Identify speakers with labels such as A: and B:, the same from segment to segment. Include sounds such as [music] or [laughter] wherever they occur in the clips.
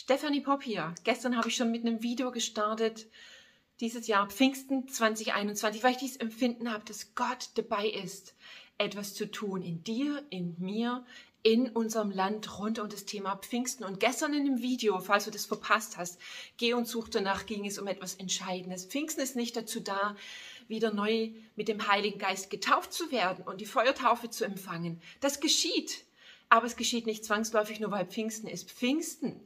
A: Stephanie Popp hier. Gestern habe ich schon mit einem Video gestartet, dieses Jahr Pfingsten 2021, weil ich dieses Empfinden habe, dass Gott dabei ist, etwas zu tun in dir, in mir, in unserem Land rund um das Thema Pfingsten. Und gestern in dem Video, falls du das verpasst hast, geh und such danach, ging es um etwas Entscheidendes. Pfingsten ist nicht dazu da, wieder neu mit dem Heiligen Geist getauft zu werden und die Feuertaufe zu empfangen. Das geschieht. Aber es geschieht nicht zwangsläufig nur, weil Pfingsten ist. Pfingsten,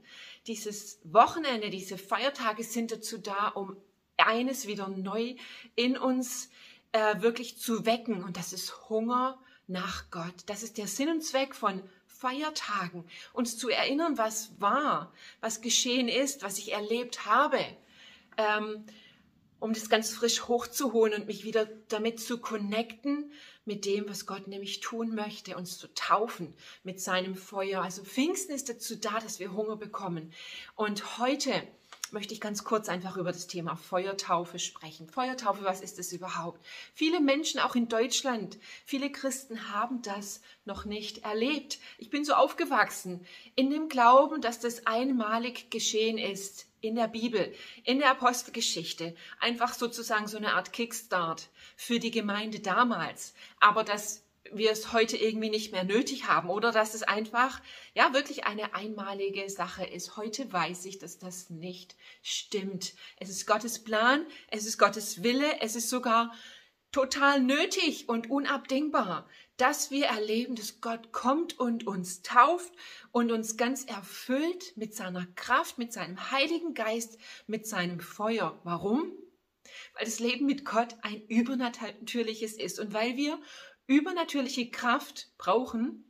A: dieses Wochenende, diese Feiertage sind dazu da, um eines wieder neu in uns äh, wirklich zu wecken. Und das ist Hunger nach Gott. Das ist der Sinn und Zweck von Feiertagen. Uns zu erinnern, was war, was geschehen ist, was ich erlebt habe. Ähm, um das ganz frisch hochzuholen und mich wieder damit zu connecten, mit dem, was Gott nämlich tun möchte, uns zu taufen mit seinem Feuer. Also Pfingsten ist dazu da, dass wir Hunger bekommen. Und heute möchte ich ganz kurz einfach über das Thema Feuertaufe sprechen. Feuertaufe, was ist es überhaupt? Viele Menschen, auch in Deutschland, viele Christen haben das noch nicht erlebt. Ich bin so aufgewachsen in dem Glauben, dass das einmalig geschehen ist in der Bibel, in der Apostelgeschichte. Einfach sozusagen so eine Art Kickstart für die Gemeinde damals. Aber das wir es heute irgendwie nicht mehr nötig haben oder dass es einfach ja wirklich eine einmalige Sache ist. Heute weiß ich, dass das nicht stimmt. Es ist Gottes Plan, es ist Gottes Wille, es ist sogar total nötig und unabdingbar, dass wir erleben, dass Gott kommt und uns tauft und uns ganz erfüllt mit seiner Kraft, mit seinem Heiligen Geist, mit seinem Feuer. Warum? Weil das Leben mit Gott ein übernatürliches ist und weil wir übernatürliche Kraft brauchen,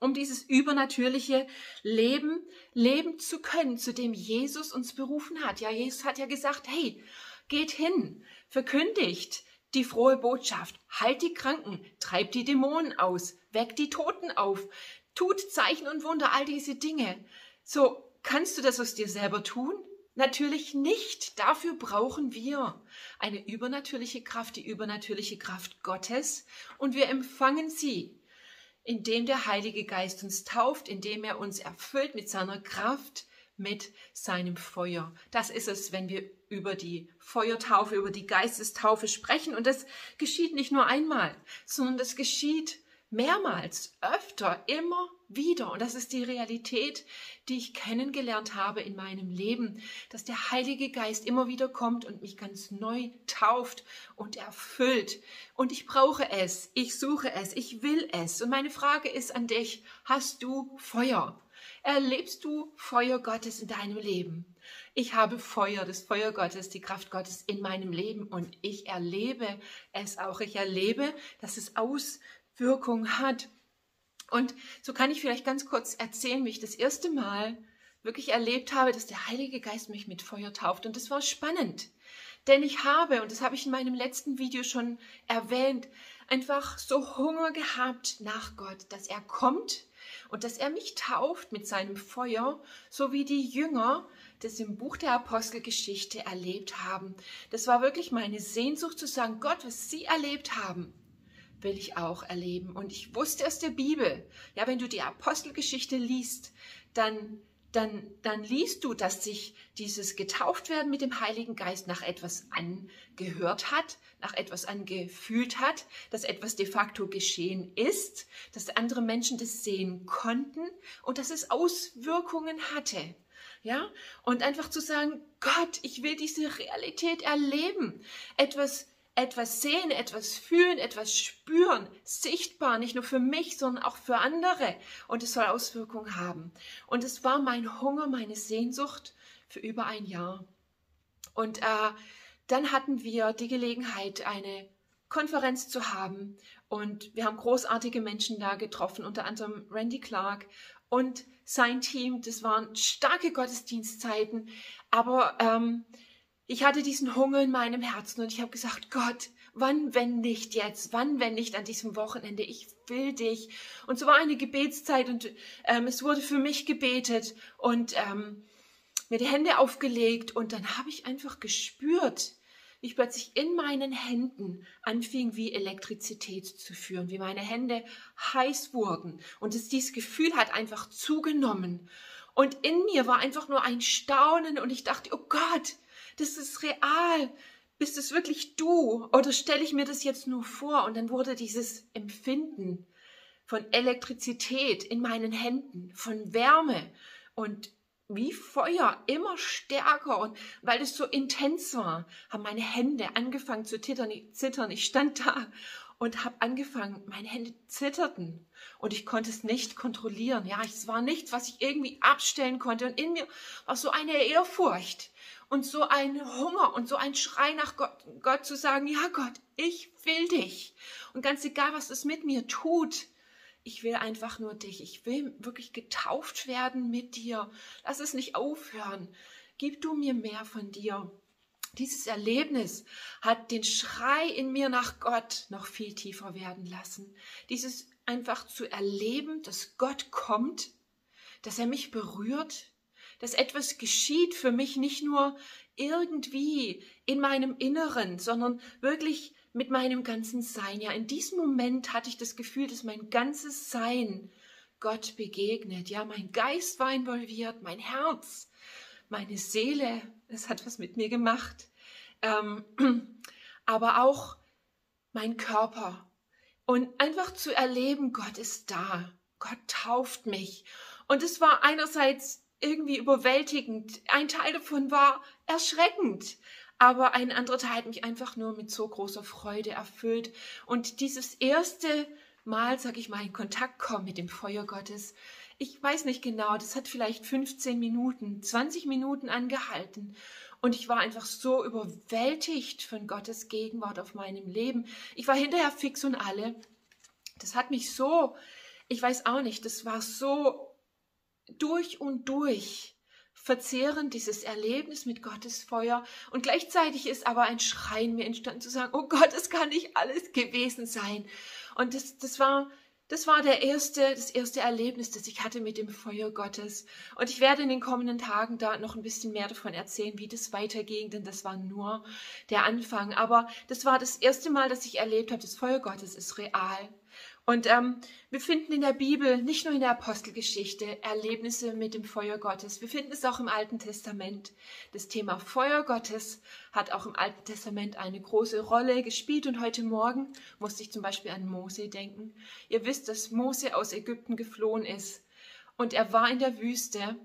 A: um dieses übernatürliche Leben leben zu können, zu dem Jesus uns berufen hat. Ja, Jesus hat ja gesagt, hey, geht hin, verkündigt die frohe Botschaft, heilt die Kranken, treibt die Dämonen aus, weckt die Toten auf, tut Zeichen und Wunder, all diese Dinge. So, kannst du das aus dir selber tun? Natürlich nicht. Dafür brauchen wir eine übernatürliche Kraft, die übernatürliche Kraft Gottes. Und wir empfangen sie, indem der Heilige Geist uns tauft, indem er uns erfüllt mit seiner Kraft, mit seinem Feuer. Das ist es, wenn wir über die Feuertaufe, über die Geistestaufe sprechen. Und das geschieht nicht nur einmal, sondern das geschieht mehrmals, öfter, immer wieder. Und das ist die Realität, die ich kennengelernt habe in meinem Leben, dass der Heilige Geist immer wieder kommt und mich ganz neu tauft und erfüllt. Und ich brauche es, ich suche es, ich will es. Und meine Frage ist an dich, hast du Feuer? Erlebst du Feuer Gottes in deinem Leben? Ich habe Feuer, das Feuer Gottes, die Kraft Gottes in meinem Leben und ich erlebe es auch. Ich erlebe, dass es aus Wirkung hat. Und so kann ich vielleicht ganz kurz erzählen, wie ich das erste Mal wirklich erlebt habe, dass der Heilige Geist mich mit Feuer tauft. Und das war spannend. Denn ich habe, und das habe ich in meinem letzten Video schon erwähnt, einfach so Hunger gehabt nach Gott, dass er kommt und dass er mich tauft mit seinem Feuer, so wie die Jünger das im Buch der Apostelgeschichte erlebt haben. Das war wirklich meine Sehnsucht zu sagen, Gott, was sie erlebt haben, will ich auch erleben. Und ich wusste aus der Bibel, ja, wenn du die Apostelgeschichte liest, dann, dann, dann liest du, dass sich dieses Getauftwerden mit dem Heiligen Geist nach etwas angehört hat, nach etwas angefühlt hat, dass etwas de facto geschehen ist, dass andere Menschen das sehen konnten und dass es Auswirkungen hatte. Ja, und einfach zu sagen, Gott, ich will diese Realität erleben. Etwas etwas sehen, etwas fühlen, etwas spüren, sichtbar, nicht nur für mich, sondern auch für andere. Und es soll Auswirkungen haben. Und es war mein Hunger, meine Sehnsucht für über ein Jahr. Und äh, dann hatten wir die Gelegenheit, eine Konferenz zu haben. Und wir haben großartige Menschen da getroffen, unter anderem Randy Clark und sein Team. Das waren starke Gottesdienstzeiten. Aber ähm, ich hatte diesen Hunger in meinem Herzen und ich habe gesagt, Gott, wann, wenn nicht jetzt? Wann, wenn nicht an diesem Wochenende? Ich will dich. Und so war eine Gebetszeit und ähm, es wurde für mich gebetet und ähm, mir die Hände aufgelegt und dann habe ich einfach gespürt, wie ich plötzlich in meinen Händen anfing, wie Elektrizität zu führen, wie meine Hände heiß wurden und es dieses Gefühl hat einfach zugenommen Und in mir war einfach nur ein Staunen und ich dachte, oh Gott, das ist real. Bist es wirklich du? Oder stelle ich mir das jetzt nur vor? Und dann wurde dieses Empfinden von Elektrizität in meinen Händen, von Wärme und wie Feuer immer stärker und weil es so intens war, haben meine Hände angefangen zu zittern. Ich stand da und habe angefangen, meine Hände zitterten und ich konnte es nicht kontrollieren. Ja, es war nichts, was ich irgendwie abstellen konnte und in mir war so eine Ehrfurcht und so ein Hunger und so ein Schrei nach Gott, Gott zu sagen, ja Gott, ich will dich und ganz egal, was es mit mir tut, ich will einfach nur dich. Ich will wirklich getauft werden mit dir. Lass es nicht aufhören. Gib du mir mehr von dir. Dieses Erlebnis hat den Schrei in mir nach Gott noch viel tiefer werden lassen. Dieses einfach zu erleben, dass Gott kommt, dass er mich berührt, dass etwas geschieht für mich nicht nur irgendwie in meinem Inneren, sondern wirklich mit meinem ganzen Sein. Ja, in diesem Moment hatte ich das Gefühl, dass mein ganzes Sein Gott begegnet. Ja, mein Geist war involviert, mein Herz, meine Seele. Es hat was mit mir gemacht. Ähm, [clears throat] aber auch mein Körper. Und einfach zu erleben, Gott ist da. Gott tauft mich. Und es war einerseits irgendwie überwältigend. Ein Teil davon war erschreckend. Aber ein anderer Teil hat mich einfach nur mit so großer Freude erfüllt. Und dieses erste Mal, sag ich mal, in Kontakt kommen mit dem Feuer Gottes, ich weiß nicht genau, das hat vielleicht 15 Minuten, 20 Minuten angehalten. Und ich war einfach so überwältigt von Gottes Gegenwart auf meinem Leben. Ich war hinterher fix und alle. Das hat mich so, ich weiß auch nicht, das war so durch und durch verzehren, dieses Erlebnis mit Gottes Feuer. Und gleichzeitig ist aber ein Schreien mir entstanden zu sagen, oh Gott, es kann nicht alles gewesen sein. Und das, das war, das war der erste, das erste Erlebnis, das ich hatte mit dem Feuer Gottes. Und ich werde in den kommenden Tagen da noch ein bisschen mehr davon erzählen, wie das weiterging, denn das war nur der Anfang. Aber das war das erste Mal, dass ich erlebt habe, das Feuer Gottes ist real. Und ähm, wir finden in der Bibel, nicht nur in der Apostelgeschichte, Erlebnisse mit dem Feuer Gottes. Wir finden es auch im Alten Testament. Das Thema Feuer Gottes hat auch im Alten Testament eine große Rolle gespielt. Und heute Morgen musste ich zum Beispiel an Mose denken. Ihr wisst, dass Mose aus Ägypten geflohen ist. Und er war in der Wüste.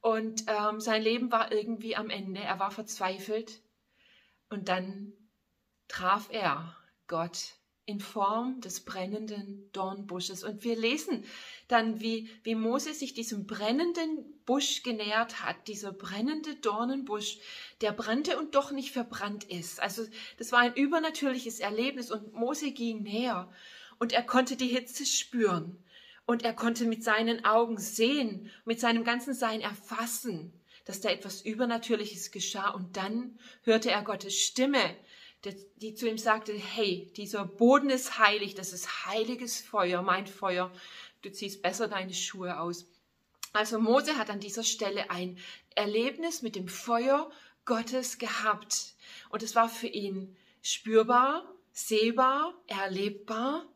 A: Und ähm, sein Leben war irgendwie am Ende. Er war verzweifelt. Und dann traf er Gott in Form des brennenden Dornbusches. Und wir lesen dann, wie, wie Mose sich diesem brennenden Busch genähert hat, dieser brennende Dornenbusch, der brannte und doch nicht verbrannt ist. Also das war ein übernatürliches Erlebnis und Mose ging näher und er konnte die Hitze spüren und er konnte mit seinen Augen sehen, mit seinem ganzen Sein erfassen, dass da etwas Übernatürliches geschah und dann hörte er Gottes Stimme, die zu ihm sagte, hey, dieser Boden ist heilig, das ist heiliges Feuer, mein Feuer, du ziehst besser deine Schuhe aus. Also Mose hat an dieser Stelle ein Erlebnis mit dem Feuer Gottes gehabt. Und es war für ihn spürbar, sehbar, erlebbar.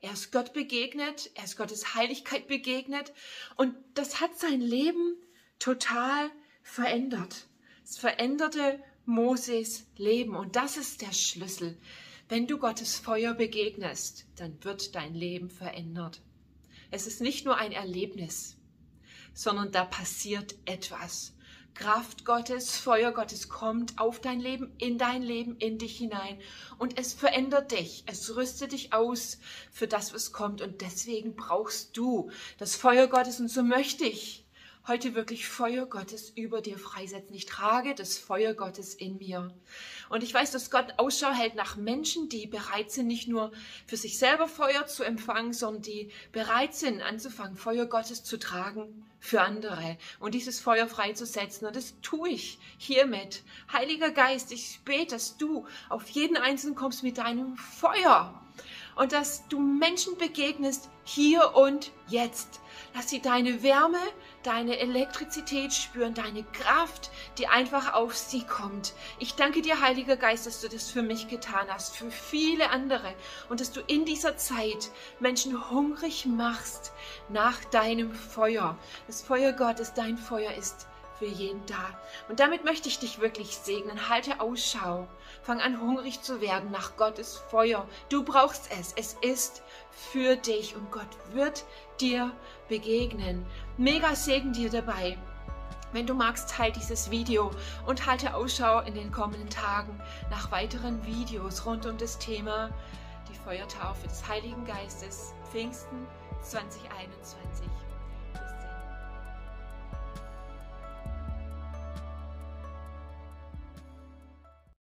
A: Er ist Gott begegnet, er ist Gottes Heiligkeit begegnet. Und das hat sein Leben total verändert. Es veränderte Moses Leben. Und das ist der Schlüssel. Wenn du Gottes Feuer begegnest, dann wird dein Leben verändert. Es ist nicht nur ein Erlebnis, sondern da passiert etwas. Kraft Gottes, Feuer Gottes kommt auf dein Leben, in dein Leben, in dich hinein. Und es verändert dich. Es rüstet dich aus für das, was kommt. Und deswegen brauchst du das Feuer Gottes. Und so möchte ich heute wirklich Feuer Gottes über dir freisetzen. Ich trage das Feuer Gottes in mir. Und ich weiß, dass Gott Ausschau hält nach Menschen, die bereit sind, nicht nur für sich selber Feuer zu empfangen, sondern die bereit sind, anzufangen, Feuer Gottes zu tragen für andere und dieses Feuer freizusetzen. Und das tue ich hiermit. Heiliger Geist, ich bete, dass du auf jeden Einzelnen kommst mit deinem Feuer und dass du Menschen begegnest hier und jetzt. Lass sie deine Wärme, deine Elektrizität spüren, deine Kraft, die einfach auf sie kommt. Ich danke dir, Heiliger Geist, dass du das für mich getan hast, für viele andere und dass du in dieser Zeit Menschen hungrig machst nach deinem Feuer. Das Feuer Gottes, dein Feuer ist für jeden da. Und damit möchte ich dich wirklich segnen. Halte Ausschau. Fang an, hungrig zu werden nach Gottes Feuer. Du brauchst es. Es ist für dich und Gott wird dir begegnen. Mega Segen dir dabei. Wenn du magst, teile dieses Video und halte Ausschau in den kommenden Tagen nach weiteren Videos rund um das Thema die Feuertaufe des Heiligen Geistes Pfingsten 2021. Bis